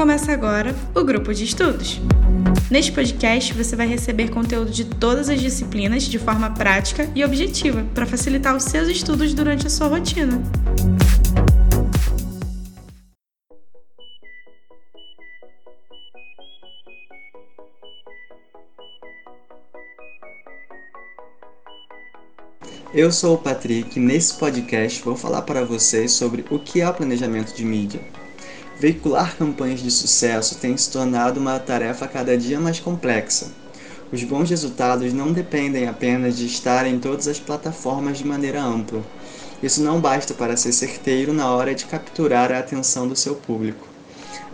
Começa agora o grupo de estudos. Neste podcast, você vai receber conteúdo de todas as disciplinas de forma prática e objetiva para facilitar os seus estudos durante a sua rotina. Eu sou o Patrick e nesse podcast vou falar para vocês sobre o que é o planejamento de mídia. Veicular campanhas de sucesso tem se tornado uma tarefa cada dia mais complexa. Os bons resultados não dependem apenas de estar em todas as plataformas de maneira ampla. Isso não basta para ser certeiro na hora de capturar a atenção do seu público.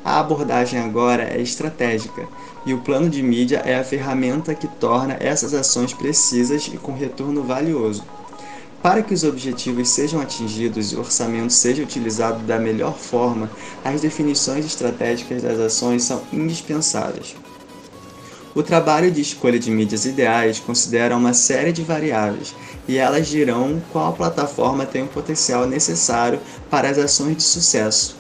A abordagem agora é estratégica e o plano de mídia é a ferramenta que torna essas ações precisas e com retorno valioso. Para que os objetivos sejam atingidos e o orçamento seja utilizado da melhor forma, as definições estratégicas das ações são indispensáveis. O trabalho de escolha de mídias ideais considera uma série de variáveis e elas dirão qual plataforma tem o potencial necessário para as ações de sucesso.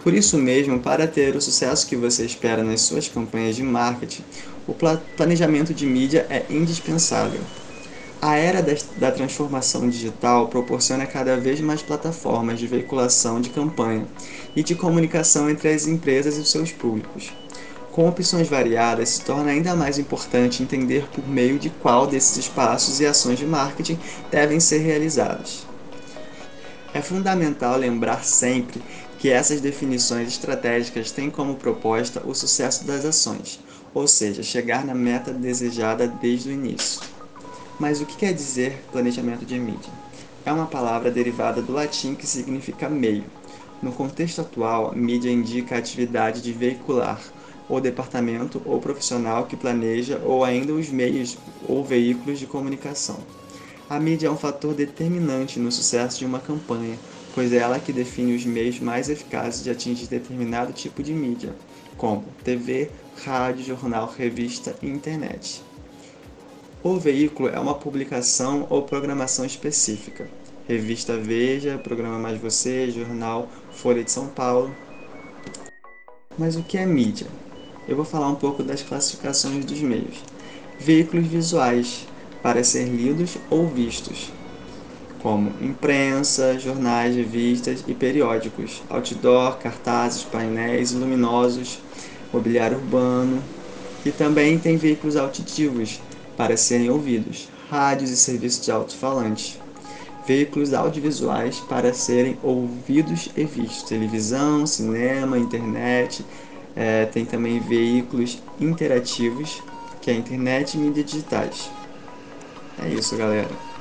Por isso mesmo, para ter o sucesso que você espera nas suas campanhas de marketing, o planejamento de mídia é indispensável. A era da transformação digital proporciona cada vez mais plataformas de veiculação de campanha e de comunicação entre as empresas e os seus públicos. Com opções variadas, se torna ainda mais importante entender por meio de qual desses espaços e ações de marketing devem ser realizados. É fundamental lembrar sempre que essas definições estratégicas têm como proposta o sucesso das ações, ou seja, chegar na meta desejada desde o início. Mas o que quer dizer planejamento de mídia? É uma palavra derivada do latim que significa meio. No contexto atual, mídia indica a atividade de veicular, ou departamento ou profissional que planeja ou ainda os meios ou veículos de comunicação. A mídia é um fator determinante no sucesso de uma campanha, pois é ela que define os meios mais eficazes de atingir determinado tipo de mídia, como TV, rádio, jornal, revista e internet. O veículo é uma publicação ou programação específica. Revista Veja, Programa Mais Você, Jornal Folha de São Paulo. Mas o que é mídia? Eu vou falar um pouco das classificações dos meios. Veículos visuais, para ser lidos ou vistos, como imprensa, jornais, revistas e periódicos, outdoor, cartazes, painéis luminosos, mobiliário urbano. E também tem veículos auditivos, para serem ouvidos, rádios e serviços de alto-falante, veículos audiovisuais para serem ouvidos e vistos, televisão, cinema, internet, é, tem também veículos interativos, que é a internet e mídias digitais. É isso, galera.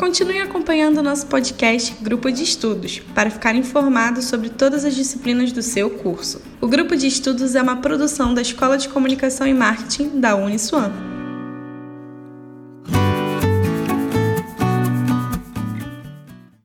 Continue acompanhando nosso podcast Grupo de Estudos para ficar informado sobre todas as disciplinas do seu curso. O Grupo de Estudos é uma produção da Escola de Comunicação e Marketing da Uniswan.